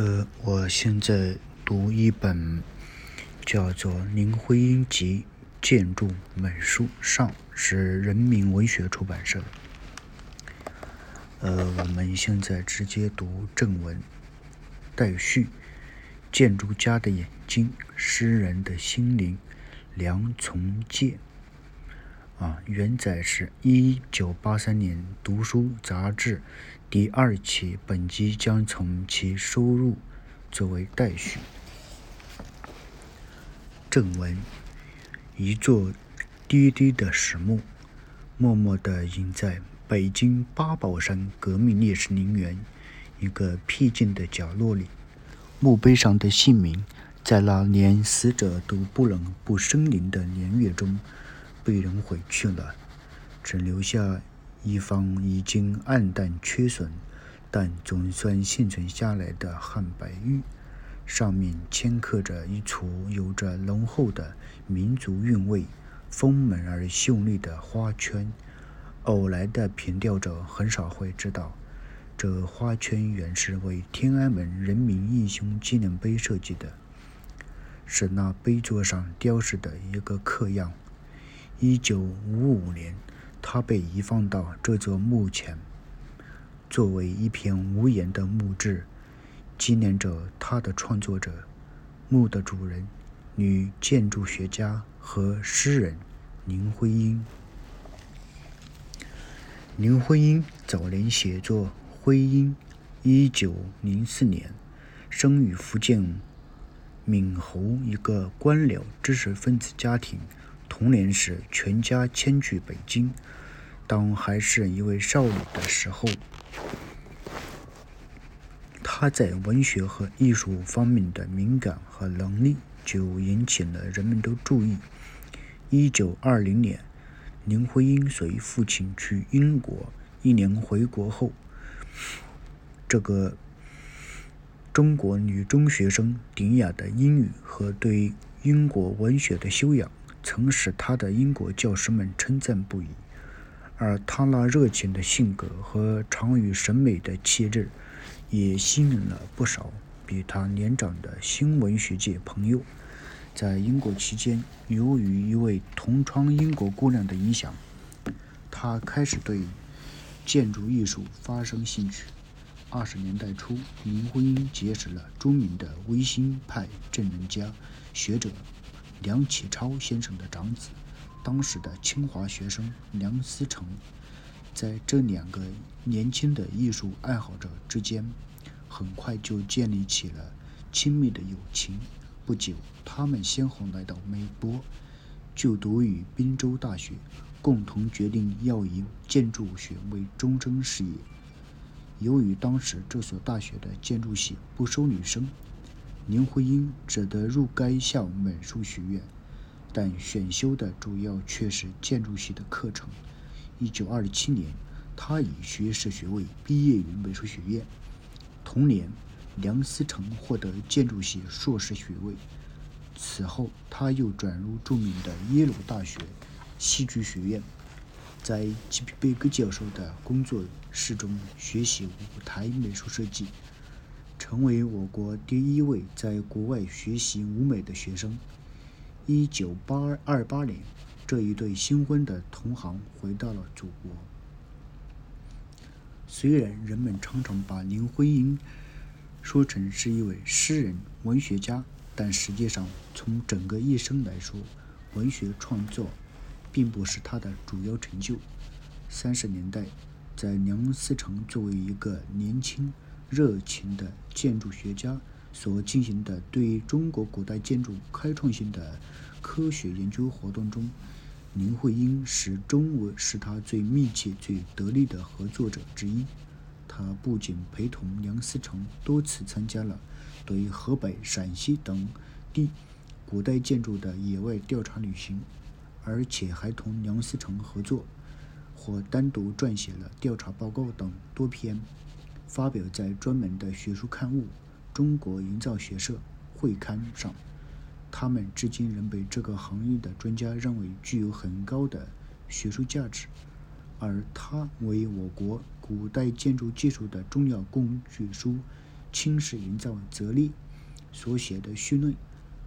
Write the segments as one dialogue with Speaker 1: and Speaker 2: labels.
Speaker 1: 呃，我现在读一本叫做《林徽因集建筑美术上》，是人民文学出版社。呃，我们现在直接读正文。待续：建筑家的眼睛，诗人的心灵。梁从诫。啊，原载是一九八三年《读书》杂志第二期，本集将从其收入作为待续。正文：一座低低的石墓，默默地隐在北京八宝山革命烈士陵园一个僻静的角落里。墓碑上的姓名，在那连死者都不能不生灵的年月中。被人毁去了，只留下一方已经暗淡缺损，但总算幸存下来的汉白玉，上面镌刻着一簇有着浓厚的民族韵味、丰满而秀丽的花圈。偶来的凭吊者很少会知道，这花圈原是为天安门人民英雄纪念碑设计的，是那碑座上雕饰的一个刻样。一九五五年，它被移放到这座墓前，作为一片无言的墓志，纪念着它的创作者——墓的主人，女建筑学家和诗人林徽因。林徽因早年写作“徽因”，一九零四年生于福建闽侯一个官僚知识分子家庭。童年时，全家迁居北京。当还是一位少女的时候，她在文学和艺术方面的敏感和能力就引起了人们的注意。一九二零年，林徽因随父亲去英国，一年回国后，这个中国女中学生典雅的英语和对英国文学的修养。曾使他的英国教师们称赞不已，而他那热情的性格和长于审美的气质，也吸引了不少比他年长的新文学界朋友。在英国期间，由于一位同窗英国姑娘的影响，他开始对建筑艺术发生兴趣。二十年代初，林徽因结识了著名的维新派政治家、学者。梁启超先生的长子，当时的清华学生梁思成，在这两个年轻的艺术爱好者之间，很快就建立起了亲密的友情。不久，他们先后来到美国，就读于宾州大学，共同决定要以建筑学为终身事业。由于当时这所大学的建筑系不收女生。林徽因只得入该校美术学院，但选修的主要却是建筑系的课程。一九二七年，他以学士学位毕业于美术学院。同年，梁思成获得建筑系硕士学位。此后，他又转入著名的耶鲁大学戏剧学院，在吉皮贝格教授的工作室中学习舞台美术设计。成为我国第一位在国外学习舞美的学生。一九八二八年，这一对新婚的同行回到了祖国。虽然人们常常把林徽因说成是一位诗人、文学家，但实际上，从整个一生来说，文学创作并不是他的主要成就。三十年代，在梁思成作为一个年轻。热情的建筑学家所进行的对中国古代建筑开创性的科学研究活动中，林徽因始终为是他最密切、最得力的合作者之一。他不仅陪同梁思成多次参加了对河北、陕西等地古代建筑的野外调查旅行，而且还同梁思成合作，或单独撰写了调查报告等多篇。发表在专门的学术刊物《中国营造学社会刊》上，他们至今仍被这个行业的专家认为具有很高的学术价值。而他为我国古代建筑技术的重要工具书《轻视营造哲理所写的序论，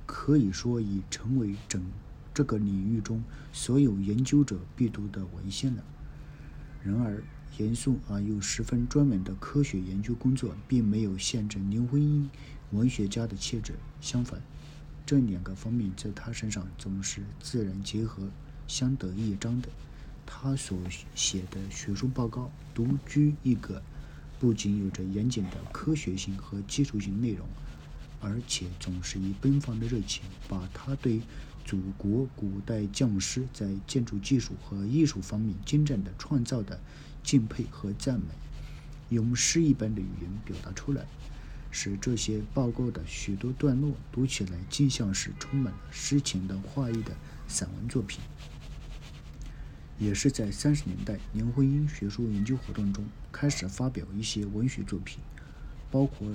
Speaker 1: 可以说已成为整这个领域中所有研究者必读的文献了。然而，严肃而又十分专门的科学研究工作，并没有限制林徽因文学家的气质。相反，这两个方面在他身上总是自然结合、相得益彰的。他所写的学术报告独具一格，不仅有着严谨的科学性和技术性内容，而且总是以奔放的热情，把他对祖国古代匠师在建筑技术和艺术方面精湛的创造的敬佩和赞美，用诗一般的语言表达出来，使这些报告的许多段落读起来竟像是充满了诗情的画意的散文作品。也是在三十年代，林徽因学术研究活动中开始发表一些文学作品，包括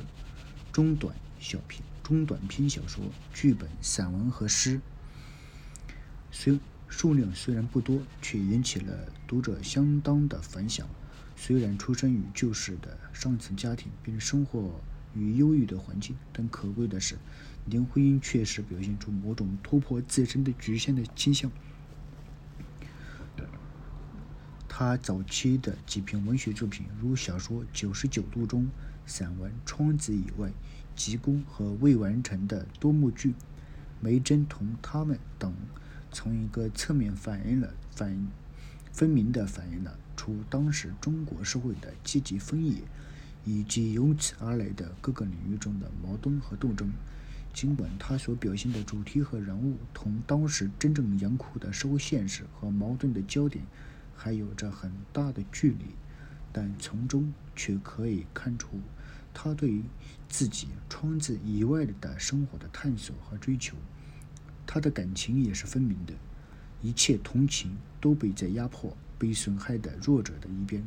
Speaker 1: 中短小篇、中短篇小说、剧本、散文和诗。虽数量虽然不多，却引起了读者相当的反响。虽然出生于旧式的上层家庭，并生活于忧郁的环境，但可贵的是，林徽因确实表现出某种突破自身的局限的倾向。他早期的几篇文学作品，如小说《九十九度》中、散文《窗子以外》、急功和未完成的多幕剧《梅珍同他们》等，从一个侧面反映了反分明地反映了出当时中国社会的阶级分野，以及由此而来的各个领域中的矛盾和斗争。尽管他所表现的主题和人物同当时真正严酷的社会现实和矛盾的焦点。还有着很大的距离，但从中却可以看出他对于自己窗子以外的生活的探索和追求。他的感情也是分明的，一切同情都被在压迫、被损害的弱者的一边。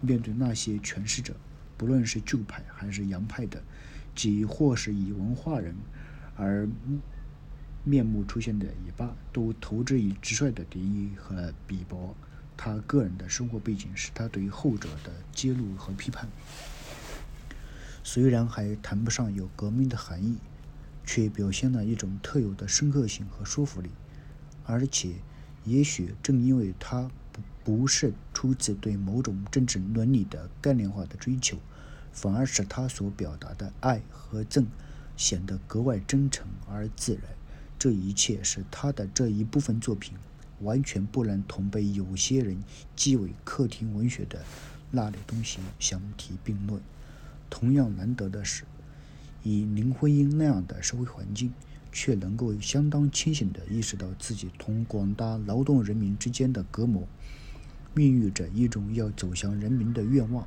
Speaker 1: 面对那些权势者，不论是旧派还是洋派的，即或是以文化人而面目出现的也罢，都投之以直率的敌意和鄙薄。他个人的生活背景使他对后者的揭露和批判，虽然还谈不上有革命的含义，却表现了一种特有的深刻性和说服力。而且，也许正因为他不不是出自对某种政治伦理的概念化的追求，反而使他所表达的爱和憎显得格外真诚而自然。这一切使他的这一部分作品。完全不能同被有些人讥为客厅文学的那类东西相提并论。同样难得的是，以林徽因那样的社会环境，却能够相当清醒地意识到自己同广大劳动人民之间的隔膜，孕育着一种要走向人民的愿望。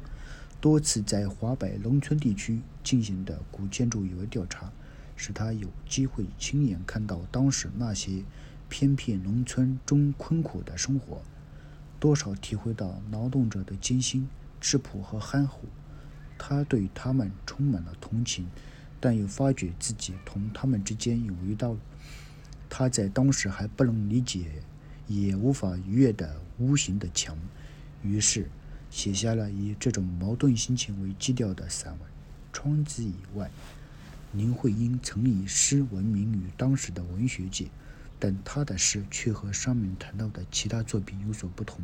Speaker 1: 多次在华北农村地区进行的古建筑有调查，使他有机会亲眼看到当时那些。偏僻农村中困苦的生活，多少体会到劳动者的艰辛、质朴和憨厚。他对他们充满了同情，但又发觉自己同他们之间有一道他在当时还不能理解、也无法逾越的无形的墙。于是，写下了以这种矛盾心情为基调的散文《窗子以外》。林徽因曾以诗闻名于当时的文学界。但他的诗却和上面谈到的其他作品有所不同。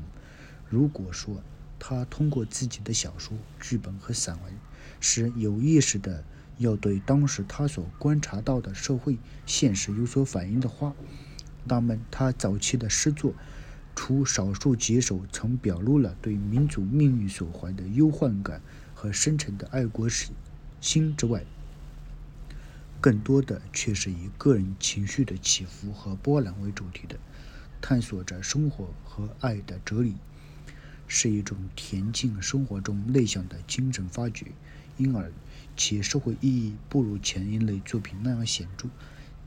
Speaker 1: 如果说他通过自己的小说、剧本和散文，是有意识的要对当时他所观察到的社会现实有所反映的话，那么他早期的诗作，除少数几首曾表露了对民族命运所怀的忧患感和深沉的爱国心之外，更多的却是以个人情绪的起伏和波澜为主题的，探索着生活和爱的哲理，是一种恬静生活中内向的精神发掘，因而其社会意义不如前一类作品那样显著，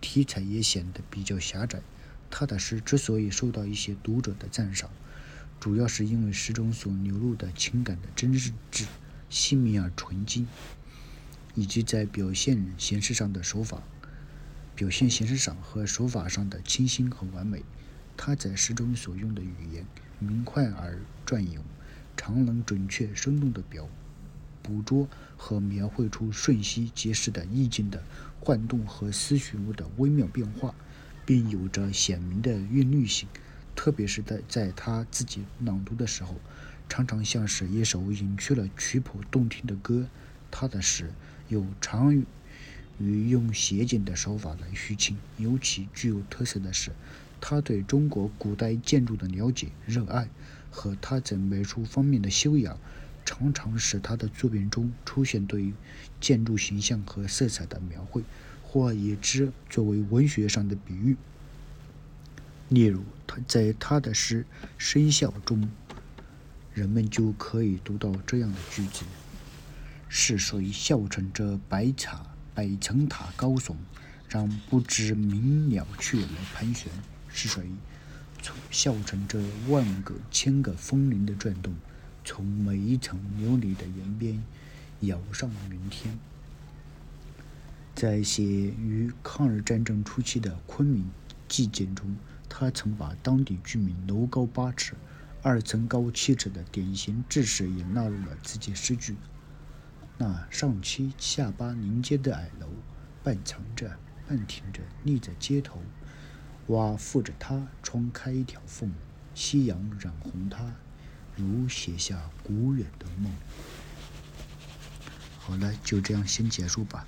Speaker 1: 题材也显得比较狭窄。他的诗之所以受到一些读者的赞赏，主要是因为诗中所流露的情感的真挚、细密而纯净。以及在表现形式上的手法，表现形式上和手法上的清新和完美。他在诗中所用的语言明快而隽永，常能准确生动地表捕捉和描绘出瞬息即逝的意境的晃动和思绪物的微妙变化，并有着鲜明的韵律性。特别是在在他自己朗读的时候，常常像是一首隐去了曲谱动听的歌。他的诗有常于用写景的手法来抒情，尤其具有特色的是。他对中国古代建筑的了解、热爱和他在美术方面的修养，常常使他的作品中出现对建筑形象和色彩的描绘，或以之作为文学上的比喻。例如，他在他的诗《生肖》中，人们就可以读到这样的句子：“是谁笑乘着百塔百层塔高耸，让不知名鸟雀来盘旋？”是谁笑乘着万个千个风铃的转动，从每一层琉璃的檐边摇上云天？在写于抗日战争初期的昆明纪简中，他曾把当地居民楼高八尺、二层高七尺的典型制式也纳入了自己诗句。那上七下八临街的矮楼，半藏着半挺着立在街头。瓦附着它，窗开一条缝，夕阳染红它，如写下古远的梦。好了，就这样先结束吧。